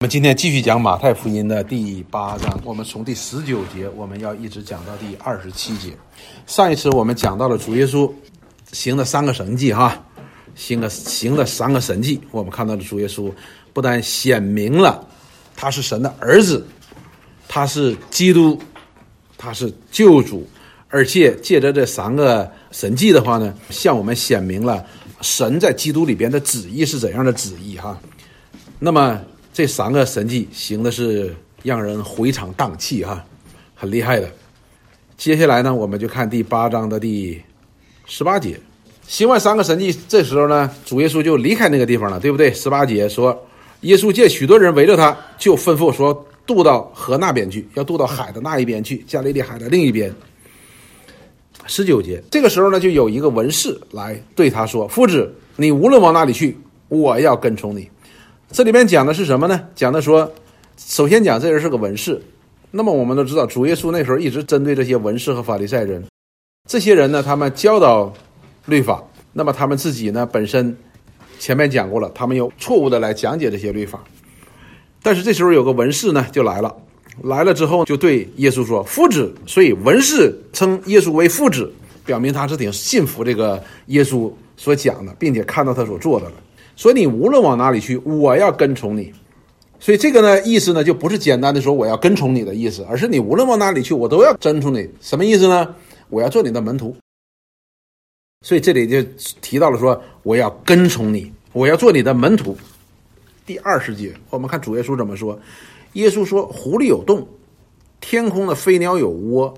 我们今天继续讲马太福音的第八章，我们从第十九节，我们要一直讲到第二十七节。上一次我们讲到了主耶稣行的三个神迹，哈，行的行的三个神迹，我们看到了主耶稣不但显明了他是神的儿子，他是基督，他是救主，而且借着这三个神迹的话呢，向我们显明了神在基督里边的旨意是怎样的旨意，哈。那么。这三个神迹行的是让人回肠荡气哈，很厉害的。接下来呢，我们就看第八章的第十八节，行完三个神迹，这时候呢，主耶稣就离开那个地方了，对不对？十八节说，耶稣见许多人围着他，就吩咐说，渡到河那边去，要渡到海的那一边去，加利利海的另一边。十九节，这个时候呢，就有一个文士来对他说：“夫子，你无论往哪里去，我要跟从你。”这里面讲的是什么呢？讲的说，首先讲这人是个文士。那么我们都知道，主耶稣那时候一直针对这些文士和法利赛人。这些人呢，他们教导律法，那么他们自己呢，本身前面讲过了，他们有错误的来讲解这些律法。但是这时候有个文士呢，就来了，来了之后就对耶稣说：“父子。”所以文士称耶稣为父子，表明他是挺信服这个耶稣所讲的，并且看到他所做的了。所以你无论往哪里去，我要跟从你。所以这个呢，意思呢，就不是简单的说我要跟从你的意思，而是你无论往哪里去，我都要跟从你。什么意思呢？我要做你的门徒。所以这里就提到了说，我要跟从你，我要做你的门徒。第二十节，我们看主耶稣怎么说。耶稣说：“狐狸有洞，天空的飞鸟有窝，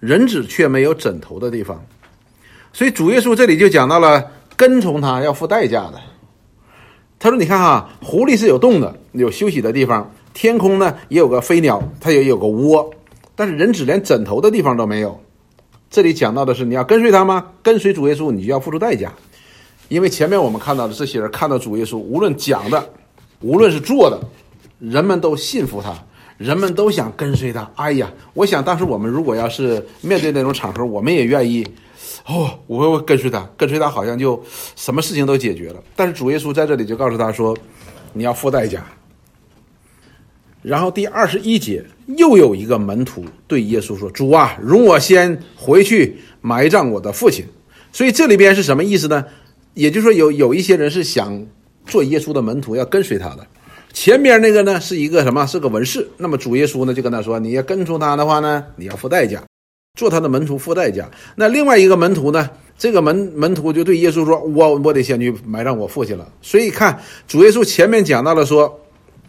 人子却没有枕头的地方。”所以主耶稣这里就讲到了跟从他要付代价的。他说：“你看哈，狐狸是有洞的，有休息的地方；天空呢也有个飞鸟，它也有个窝。但是人只连枕头的地方都没有。这里讲到的是，你要跟随他吗？跟随主耶稣，你就要付出代价。因为前面我们看到的这些人看到主耶稣，无论讲的，无论是做的，人们都信服他，人们都想跟随他。哎呀，我想当时我们如果要是面对那种场合，我们也愿意。”哦，我会跟随他，跟随他好像就什么事情都解决了。但是主耶稣在这里就告诉他说：“你要付代价。”然后第二十一节又有一个门徒对耶稣说：“主啊，容我先回去埋葬我的父亲。”所以这里边是什么意思呢？也就是说，有有一些人是想做耶稣的门徒，要跟随他的。前边那个呢是一个什么？是个文士。那么主耶稣呢就跟他说：“你要跟从他的话呢，你要付代价。”做他的门徒付代价。那另外一个门徒呢？这个门门徒就对耶稣说：“我我得先去埋葬我父亲了。”所以看主耶稣前面讲到了说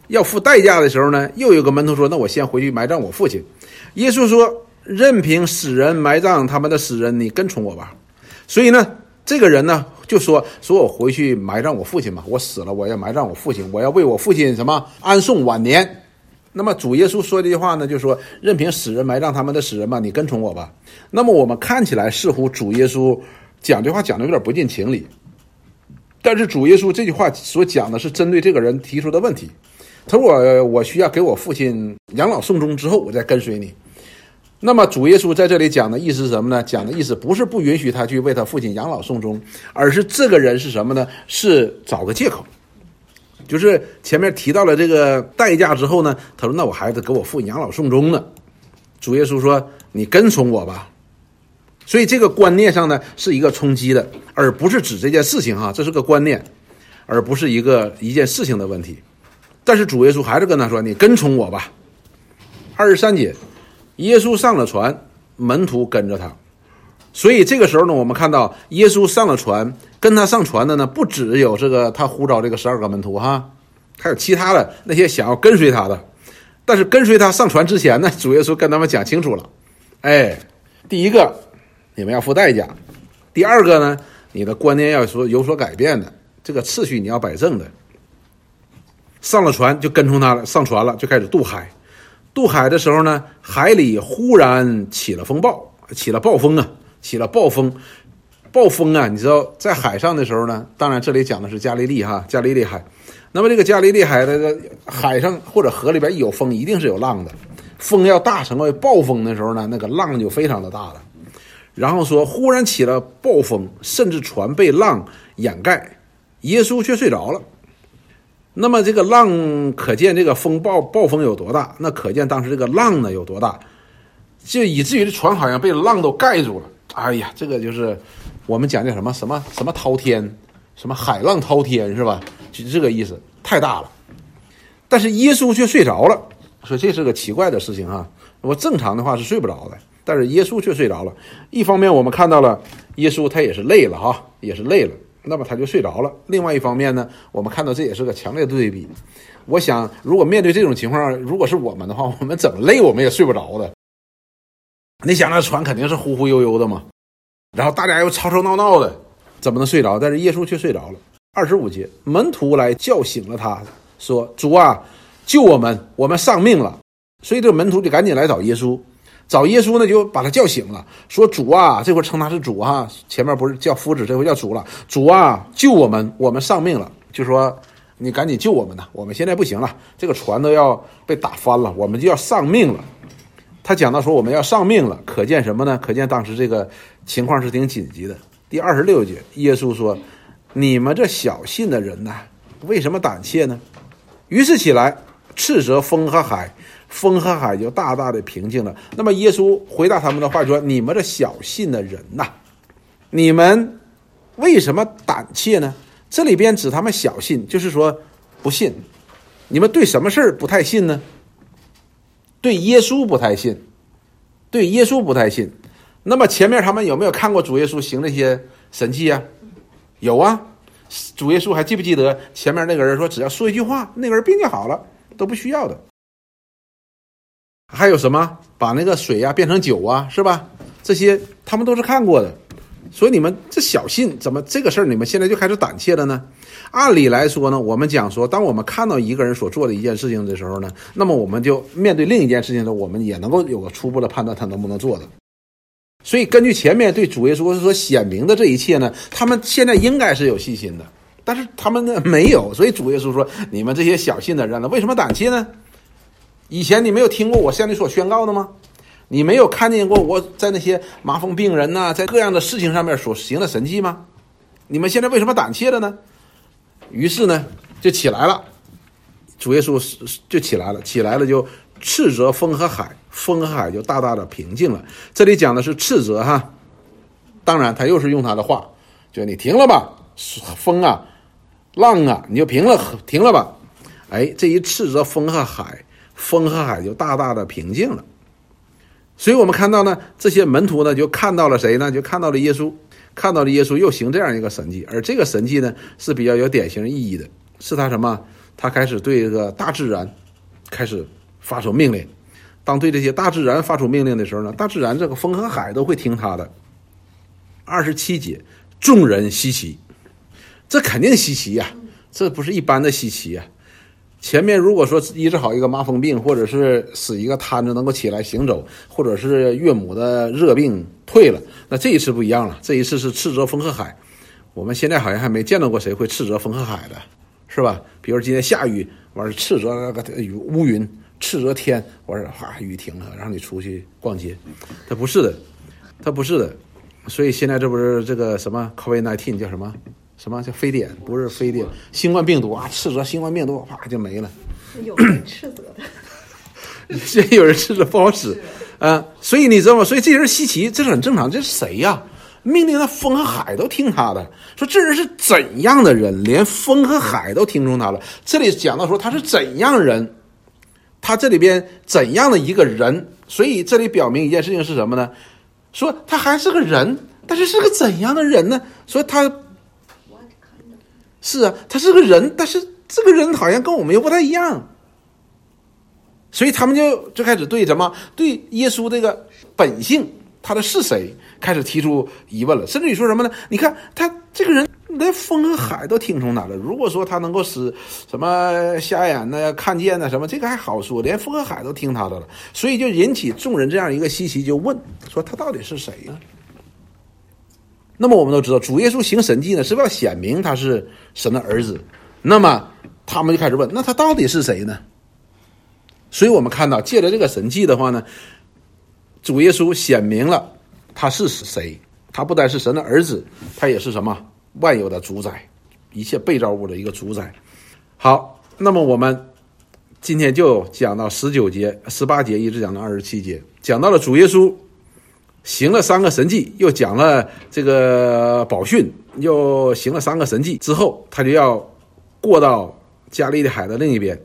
要付代价的时候呢，又有个门徒说：“那我先回去埋葬我父亲。”耶稣说：“任凭死人埋葬他们的死人，你跟从我吧。”所以呢，这个人呢就说：“说我回去埋葬我父亲吧，我死了我要埋葬我父亲，我要为我父亲什么安送晚年。”那么主耶稣说这句话呢，就说任凭死人埋葬他们的死人吧，你跟从我吧。那么我们看起来似乎主耶稣讲这话讲的有点不近情理，但是主耶稣这句话所讲的是针对这个人提出的问题。他说我我需要给我父亲养老送终之后，我再跟随你。那么主耶稣在这里讲的意思是什么呢？讲的意思不是不允许他去为他父亲养老送终，而是这个人是什么呢？是找个借口。就是前面提到了这个代价之后呢，他说：“那我还得给我父养老送终呢。”主耶稣说：“你跟从我吧。”所以这个观念上呢是一个冲击的，而不是指这件事情哈，这是个观念，而不是一个一件事情的问题。但是主耶稣还是跟他说：“你跟从我吧。”二十三节，耶稣上了船，门徒跟着他。所以这个时候呢，我们看到耶稣上了船。跟他上船的呢，不只有这个他呼召这个十二个门徒哈，还有其他的那些想要跟随他的。但是跟随他上船之前呢，主耶稣跟他们讲清楚了，哎，第一个，你们要付代价；第二个呢，你的观念要说有所改变的，这个次序你要摆正的。上了船就跟从他了，上船了就开始渡海。渡海的时候呢，海里忽然起了风暴，起了暴风啊，起了暴风。暴风啊！你知道在海上的时候呢？当然，这里讲的是加利利哈，加利利海。那么这个加利利海的海上或者河里边有风，一定是有浪的。风要大成为暴风的时候呢，那个浪就非常的大了。然后说，忽然起了暴风，甚至船被浪掩盖，耶稣却睡着了。那么这个浪可见这个风暴暴风有多大，那可见当时这个浪呢有多大，就以至于这船好像被浪都盖住了。哎呀，这个就是我们讲的什么什么什么滔天，什么海浪滔天是吧？就这个意思，太大了。但是耶稣却睡着了，说这是个奇怪的事情啊。我正常的话是睡不着的，但是耶稣却睡着了。一方面我们看到了耶稣他也是累了哈，也是累了。那么他就睡着了。另外一方面呢，我们看到这也是个强烈对比。我想，如果面对这种情况，如果是我们的话，我们怎么累我们也睡不着的。你想那船肯定是忽忽悠悠的嘛，然后大家又吵吵闹闹的，怎么能睡着？但是耶稣却睡着了。二十五节，门徒来叫醒了他，说：“主啊，救我们，我们丧命了。”所以这个门徒就赶紧来找耶稣。找耶稣呢，就把他叫醒了，说：“主啊，这回称他是主哈，前面不是叫夫子，这回叫主了。主啊，救我们，我们丧命了。就说你赶紧救我们呐，我们现在不行了，这个船都要被打翻了，我们就要丧命了。”他讲到说我们要丧命了，可见什么呢？可见当时这个情况是挺紧急的。第二十六节，耶稣说：“你们这小信的人呐，为什么胆怯呢？”于是起来斥责风和海。风和海就大大的平静了。那么耶稣回答他们的话说：“你们这小信的人呐，你们为什么胆怯呢？这里边指他们小信，就是说不信。你们对什么事儿不太信呢？对耶稣不太信，对耶稣不太信。那么前面他们有没有看过主耶稣行那些神迹啊？有啊。主耶稣还记不记得前面那个人说，只要说一句话，那个人病就好了，都不需要的。”还有什么把那个水呀变成酒啊，是吧？这些他们都是看过的，所以你们这小信怎么这个事儿你们现在就开始胆怯了呢？按理来说呢，我们讲说，当我们看到一个人所做的一件事情的时候呢，那么我们就面对另一件事情的时候，我们也能够有个初步的判断，他能不能做的。所以根据前面对主耶稣说显明的这一切呢，他们现在应该是有信心的，但是他们呢没有，所以主耶稣说：“你们这些小信的人呢，为什么胆怯呢？”以前你没有听过我向你所宣告的吗？你没有看见过我在那些麻风病人呐，在各样的事情上面所行的神迹吗？你们现在为什么胆怯了呢？于是呢，就起来了，主耶稣就起来了，起来了就斥责风和海，风和海就大大的平静了。这里讲的是斥责哈，当然他又是用他的话，就你停了吧，风啊，浪啊，你就平了，停了吧。哎，这一斥责风和海。风和海就大大的平静了，所以我们看到呢，这些门徒呢就看到了谁呢？就看到了耶稣，看到了耶稣又行这样一个神迹，而这个神迹呢是比较有典型意义的，是他什么？他开始对这个大自然开始发出命令。当对这些大自然发出命令的时候呢，大自然这个风和海都会听他的。二十七节，众人稀奇，这肯定稀奇呀，这不是一般的稀奇呀。前面如果说医治好一个麻风病，或者是使一个瘫子能够起来行走，或者是岳母的热病退了，那这一次不一样了。这一次是斥责风和海，我们现在好像还没见到过谁会斥责风和海的，是吧？比如今天下雨，完了斥责那个雨乌云，斥责天，完了哗雨停了，让你出去逛街，他不是的，他不是的。所以现在这不是这个什么 COVID-19 叫什么？什么叫非典？不是非典，新冠病毒啊！斥责新冠病毒，啪就没了。有人斥责的，这有人斥责不好使，嗯，所以你知道吗？所以这人稀奇，这是很正常。这是谁呀？命令的风和海都听他的。说这人是怎样的人，连风和海都听从他了。这里讲到说他是怎样人，他这里边怎样的一个人？所以这里表明一件事情是什么呢？说他还是个人，但是是个怎样的人呢？说他。是啊，他是个人，但是这个人好像跟我们又不太一样，所以他们就就开始对什么对耶稣这个本性，他的是谁开始提出疑问了，甚至于说什么呢？你看他这个人连风和海都听从他了。如果说他能够使什么瞎眼的看见呢什么，这个还好说，连风和海都听他的了，所以就引起众人这样一个稀奇，就问说他到底是谁呢？那么我们都知道，主耶稣行神迹呢，是为了显明他是神的儿子。那么他们就开始问：那他到底是谁呢？所以我们看到，借着这个神迹的话呢，主耶稣显明了他是谁。他不单是神的儿子，他也是什么万有的主宰，一切被造物的一个主宰。好，那么我们今天就讲到十九节、十八节，一直讲到二十七节，讲到了主耶稣行了三个神迹，又讲了这个宝训，又行了三个神迹之后，他就要过到加利利海的另一边，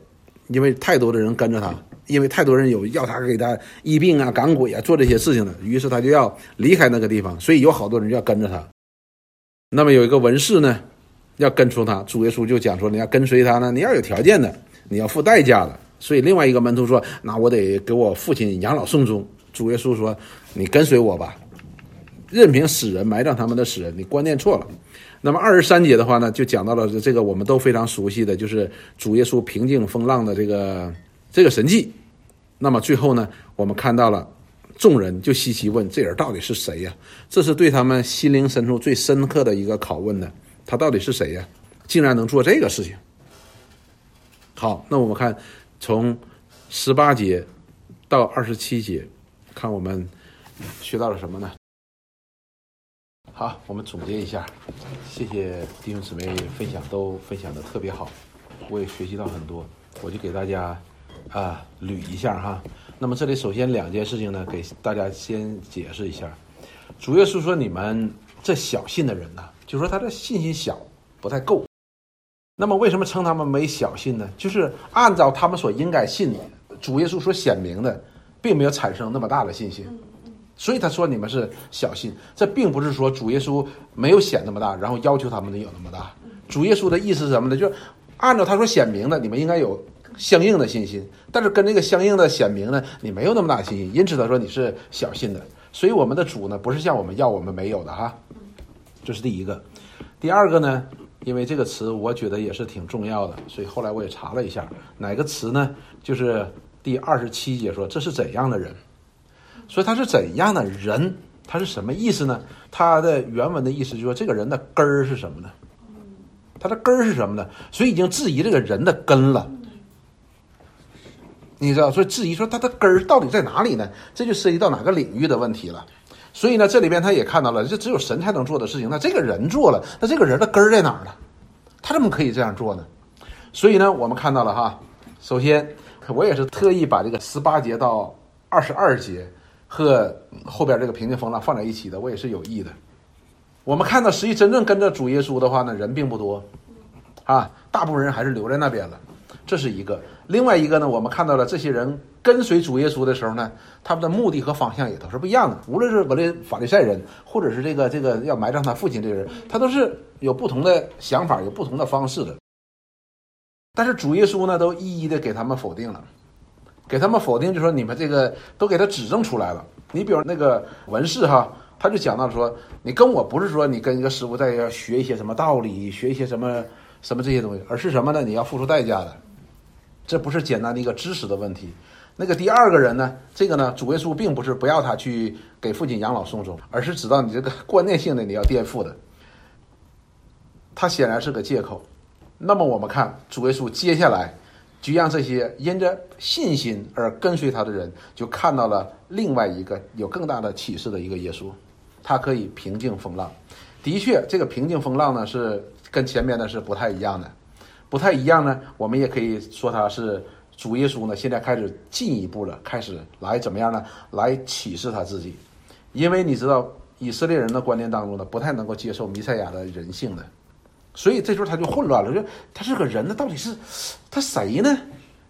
因为太多的人跟着他，因为太多人有要他给他医病啊、赶鬼啊、做这些事情的，于是他就要离开那个地方，所以有好多人就要跟着他。那么有一个文士呢，要跟从他，主耶稣就讲说，你要跟随他呢，你要有条件的，你要付代价的。所以另外一个门徒说，那我得给我父亲养老送终。主耶稣说，你跟随我吧，任凭死人埋葬他们的死人，你观念错了。那么二十三节的话呢，就讲到了这个我们都非常熟悉的就是主耶稣平静风浪的这个这个神迹。那么最后呢，我们看到了众人就稀奇问：这人到底是谁呀？这是对他们心灵深处最深刻的一个拷问呢。他到底是谁呀？竟然能做这个事情？好，那我们看从十八节到二十七节，看我们学到了什么呢？好，我们总结一下，谢谢弟兄姊妹分享，都分享的特别好，我也学习到很多，我就给大家啊捋一下哈。那么这里首先两件事情呢，给大家先解释一下。主耶稣说：“你们这小信的人呢，就说他的信心小，不太够。那么为什么称他们为小信呢？就是按照他们所应该信的，主耶稣所显明的，并没有产生那么大的信心。所以他说你们是小信，这并不是说主耶稣没有显那么大，然后要求他们得有那么大。主耶稣的意思是什么呢？就是按照他说显明的，你们应该有相应的信心。但是跟这个相应的显明呢，你没有那么大信心，因此他说你是小信的。所以我们的主呢，不是像我们要我们没有的哈。这是第一个。第二个呢，因为这个词我觉得也是挺重要的，所以后来我也查了一下，哪个词呢？就是第二十七节说这是怎样的人。所以他是怎样的人？他是什么意思呢？他的原文的意思就是说，这个人的根儿是什么呢？他的根儿是什么呢？所以已经质疑这个人的根了。你知道，所以质疑说他的根儿到底在哪里呢？这就涉及到哪个领域的问题了。所以呢，这里边他也看到了，这只有神才能做的事情。那这个人做了，那这个人的根儿在哪儿呢？他怎么可以这样做呢？所以呢，我们看到了哈。首先，我也是特意把这个十八节到二十二节和后边这个平静风浪放在一起的，我也是有意的。我们看到，实际真正跟着主耶稣的话呢，人并不多啊，大部分人还是留在那边了。这是一个。另外一个呢，我们看到了这些人跟随主耶稣的时候呢，他们的目的和方向也都是不一样的。无论是我的法利赛人，或者是这个这个要埋葬他父亲这个人，他都是有不同的想法，有不同的方式的。但是主耶稣呢，都一一的给他们否定了，给他们否定，就说你们这个都给他指证出来了。你比如那个文士哈，他就讲到说，你跟我不是说你跟一个师傅在要学一些什么道理，学一些什么什么这些东西，而是什么呢？你要付出代价的。这不是简单的一个知识的问题。那个第二个人呢？这个呢，主耶稣并不是不要他去给父亲养老送终，而是知道你这个观念性的你要颠覆的。他显然是个借口。那么我们看主耶稣接下来就让这些因着信心而跟随他的人，就看到了另外一个有更大的启示的一个耶稣。他可以平静风浪。的确，这个平静风浪呢，是跟前面的是不太一样的。不太一样呢，我们也可以说他是主耶稣呢。现在开始进一步了，开始来怎么样呢？来启示他自己，因为你知道以色列人的观念当中呢，不太能够接受弥赛亚的人性的，所以这时候他就混乱了。说他是个人，呢到底是他谁呢？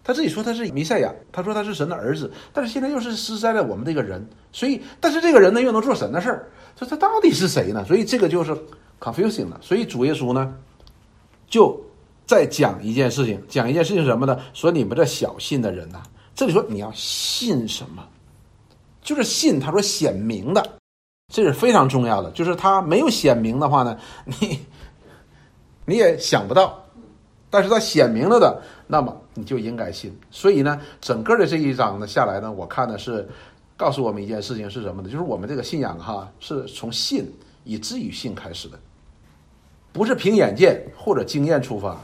他自己说他是弥赛亚，他说他是神的儿子，但是现在又是施在了我们这个人，所以但是这个人呢又能做神的事儿，说他到底是谁呢？所以这个就是 confusing 了。所以主耶稣呢就。在讲一件事情，讲一件事情什么呢？说你们这小信的人呐，这里说你要信什么？就是信他说显明的，这是非常重要的。就是他没有显明的话呢，你你也想不到。但是他显明了的，那么你就应该信。所以呢，整个的这一章呢下来呢，我看的是告诉我们一件事情是什么呢？就是我们这个信仰哈，是从信以至于信开始的，不是凭眼见或者经验出发。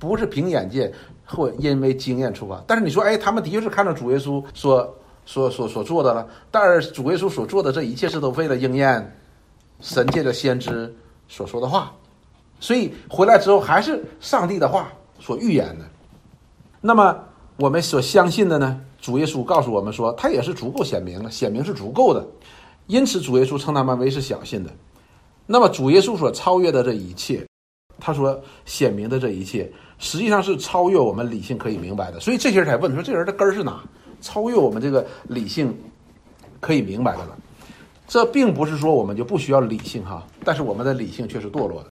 不是凭眼见或因为经验出发，但是你说，哎，他们的确是看到主耶稣所所所所做的了，但是主耶稣所做的这一切是都为了应验神界的先知所说的话，所以回来之后还是上帝的话，所预言的。那么我们所相信的呢？主耶稣告诉我们说，他也是足够显明了，显明是足够的。因此，主耶稣称他们为是小信的。那么，主耶稣所超越的这一切，他说显明的这一切，实际上是超越我们理性可以明白的。所以这些人才问说，这人的根儿是哪？超越我们这个理性可以明白的了。这并不是说我们就不需要理性哈，但是我们的理性却是堕落的，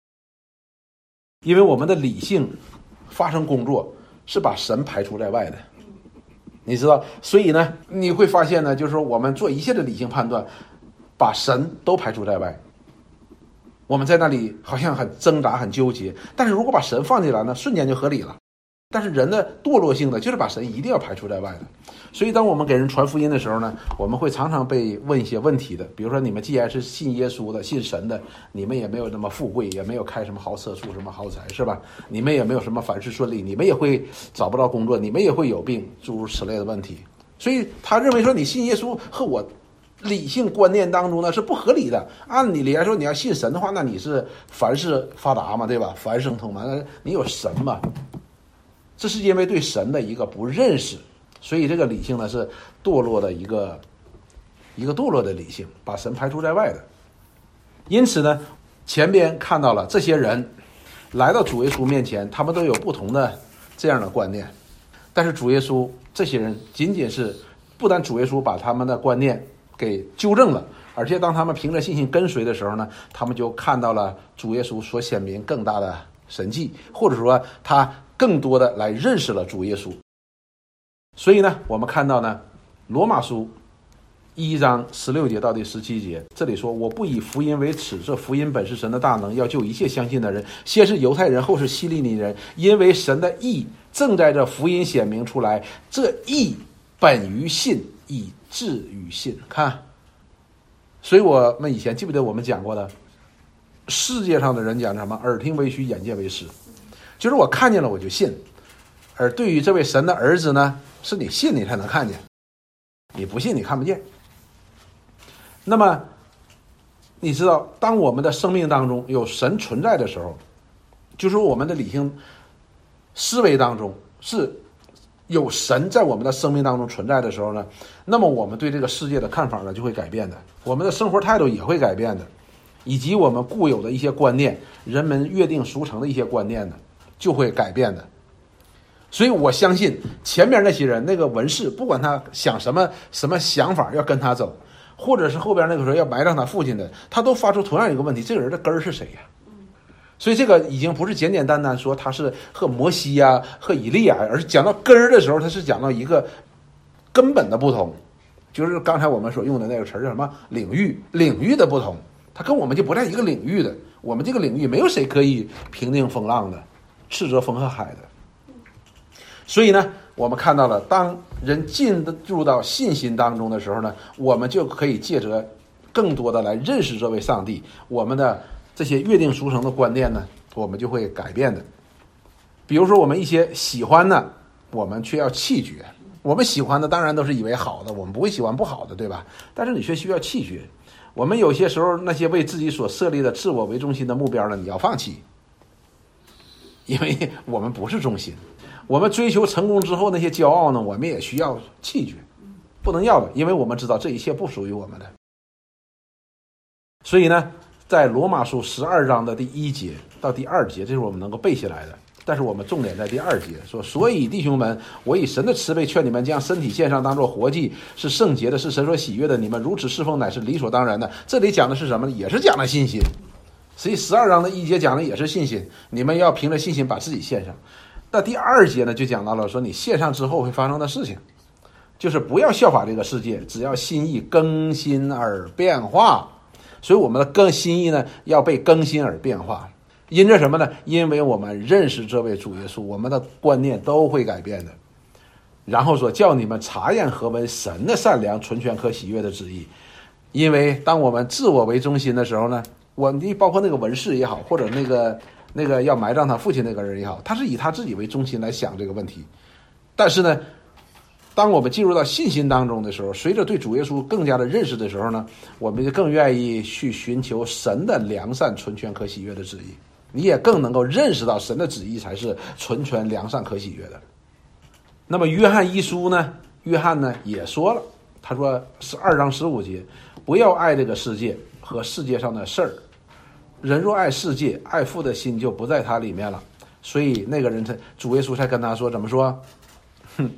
因为我们的理性发生工作是把神排除在外的。你知道，所以呢，你会发现呢，就是说我们做一切的理性判断，把神都排除在外。我们在那里好像很挣扎、很纠结，但是如果把神放进来呢，瞬间就合理了。但是人的堕落性的就是把神一定要排除在外的，所以当我们给人传福音的时候呢，我们会常常被问一些问题的，比如说你们既然是信耶稣的、信神的，你们也没有那么富贵，也没有开什么豪车、住什么豪宅，是吧？你们也没有什么凡事顺利，你们也会找不到工作，你们也会有病，诸如此类的问题。所以他认为说你信耶稣和我理性观念当中呢是不合理的。按理来说，你要信神的话，那你是凡事发达嘛，对吧？凡事通嘛，那你有神嘛？这是因为对神的一个不认识，所以这个理性呢是堕落的一个一个堕落的理性，把神排除在外的。因此呢，前边看到了这些人来到主耶稣面前，他们都有不同的这样的观念，但是主耶稣这些人仅仅是不但主耶稣把他们的观念给纠正了，而且当他们凭着信心跟随的时候呢，他们就看到了主耶稣所显明更大的神迹，或者说他。更多的来认识了主耶稣，所以呢，我们看到呢，《罗马书》一章十六节到第十七节，这里说：“我不以福音为耻，这福音本是神的大能，要救一切相信的人，先是犹太人，后是希利尼人，因为神的义正在这福音显明出来，这义本于信，以至于信。”看，所以我们以前记不得我们讲过的，世界上的人讲什么？耳听为虚，眼见为实。就是我看见了我就信，而对于这位神的儿子呢，是你信你才能看见，你不信你看不见。那么，你知道，当我们的生命当中有神存在的时候，就是我们的理性思维当中是有神在我们的生命当中存在的时候呢，那么我们对这个世界的看法呢就会改变的，我们的生活态度也会改变的，以及我们固有的一些观念，人们约定俗成的一些观念呢。就会改变的，所以我相信前面那些人，那个文士，不管他想什么什么想法要跟他走，或者是后边那个时候要埋葬他父亲的，他都发出同样一个问题：这个人的根儿是谁呀？所以这个已经不是简简单单说他是和摩西呀、和以利亚，而是讲到根儿的时候，他是讲到一个根本的不同，就是刚才我们所用的那个词叫什么领域？领域的不同，他跟我们就不在一个领域的。我们这个领域没有谁可以平定风浪的。斥责风和海的，所以呢，我们看到了，当人进入到信心当中的时候呢，我们就可以借着更多的来认识这位上帝，我们的这些约定俗成的观念呢，我们就会改变的。比如说，我们一些喜欢的，我们却要弃绝；我们喜欢的，当然都是以为好的，我们不会喜欢不好的，对吧？但是你却需要弃绝。我们有些时候，那些为自己所设立的自我为中心的目标呢，你要放弃。因为我们不是中心，我们追求成功之后那些骄傲呢，我们也需要弃绝，不能要的，因为我们知道这一切不属于我们的。所以呢，在罗马书十二章的第一节到第二节，这是我们能够背下来的。但是我们重点在第二节说，所以弟兄们，我以神的慈悲劝你们，将身体献上，当做活祭，是圣洁的，是神所喜悦的。你们如此侍奉，乃是理所当然的。这里讲的是什么呢？也是讲的信心。所以十二章的一节讲的也是信心，你们要凭着信心把自己献上。那第二节呢，就讲到了说你献上之后会发生的事情，就是不要效法这个世界，只要心意更新而变化。所以我们的更心意呢，要被更新而变化。因着什么呢？因为我们认识这位主耶稣，我们的观念都会改变的。然后说叫你们查验何为神的善良、纯全、可喜悦的旨意。因为当我们自我为中心的时候呢？我你包括那个文士也好，或者那个那个要埋葬他父亲那个人也好，他是以他自己为中心来想这个问题。但是呢，当我们进入到信心当中的时候，随着对主耶稣更加的认识的时候呢，我们就更愿意去寻求神的良善、纯全、可喜悦的旨意。你也更能够认识到神的旨意才是纯全良善可喜悦的。那么约翰一书呢？约翰呢也说了，他说是二章十五节，不要爱这个世界和世界上的事儿。人若爱世界，爱父的心就不在他里面了。所以那个人才主耶稣才跟他说怎么说？哼，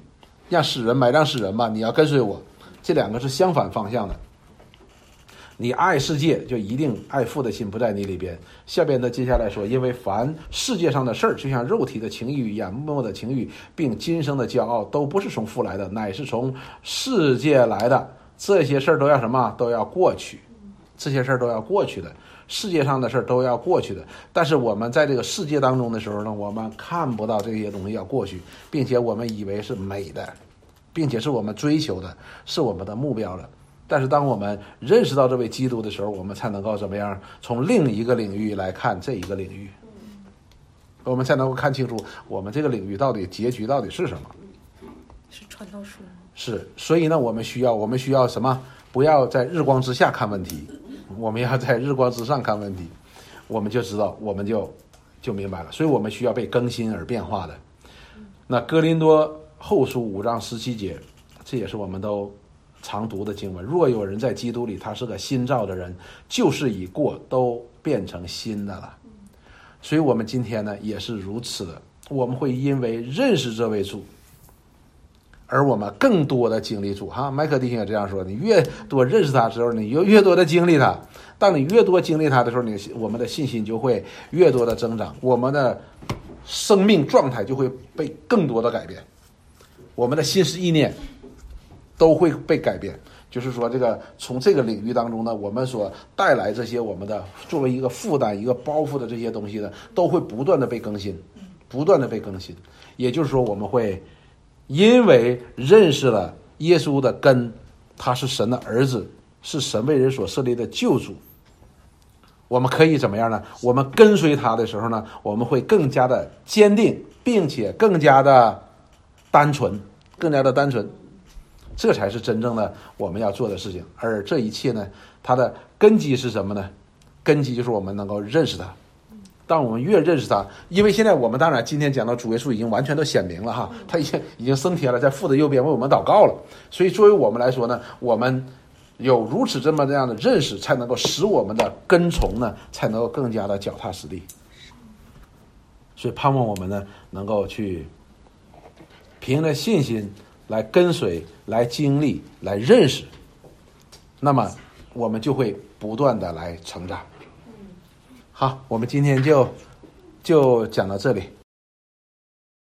让死人埋葬死人吧，你要跟随我。这两个是相反方向的。你爱世界，就一定爱父的心不在你里边。下边的接下来说，因为凡世界上的事儿，就像肉体的情欲、眼目的情欲，并今生的骄傲，都不是从父来的，乃是从世界来的。这些事儿都要什么？都要过去。这些事儿都要过去的，世界上的事儿都要过去的。但是我们在这个世界当中的时候呢，我们看不到这些东西要过去，并且我们以为是美的，并且是我们追求的，是我们的目标了。但是，当我们认识到这位基督的时候，我们才能够怎么样？从另一个领域来看这一个领域，我们才能够看清楚我们这个领域到底结局到底是什么？是传道书。是，所以呢，我们需要，我们需要什么？不要在日光之下看问题，我们要在日光之上看问题，我们就知道，我们就就明白了。所以我们需要被更新而变化的。那哥林多后书五章十七节，这也是我们都。常读的经文：若有人在基督里，他是个新造的人，旧事已过，都变成新的了。所以，我们今天呢也是如此的。我们会因为认识这位主，而我们更多的经历主。哈，麦克弟兄也这样说：你越多认识他的时候，你就越多的经历他。当你越多经历他的时候，你我们的信心就会越多的增长，我们的生命状态就会被更多的改变，我们的心思意念。都会被改变，就是说，这个从这个领域当中呢，我们所带来这些我们的作为一个负担、一个包袱的这些东西呢，都会不断的被更新，不断的被更新。也就是说，我们会因为认识了耶稣的根，他是神的儿子，是神为人所设立的救主，我们可以怎么样呢？我们跟随他的时候呢，我们会更加的坚定，并且更加的单纯，更加的单纯。这才是真正的我们要做的事情，而这一切呢，它的根基是什么呢？根基就是我们能够认识他。当我们越认识他，因为现在我们当然今天讲到主耶稣已经完全都显明了哈，他已经已经升天了，在父的右边为我们祷告了。所以作为我们来说呢，我们有如此这么这样的认识，才能够使我们的跟从呢，才能够更加的脚踏实地。所以盼望我们呢，能够去凭着信心。来跟随，来经历，来认识，那么我们就会不断的来成长。好，我们今天就就讲到这里。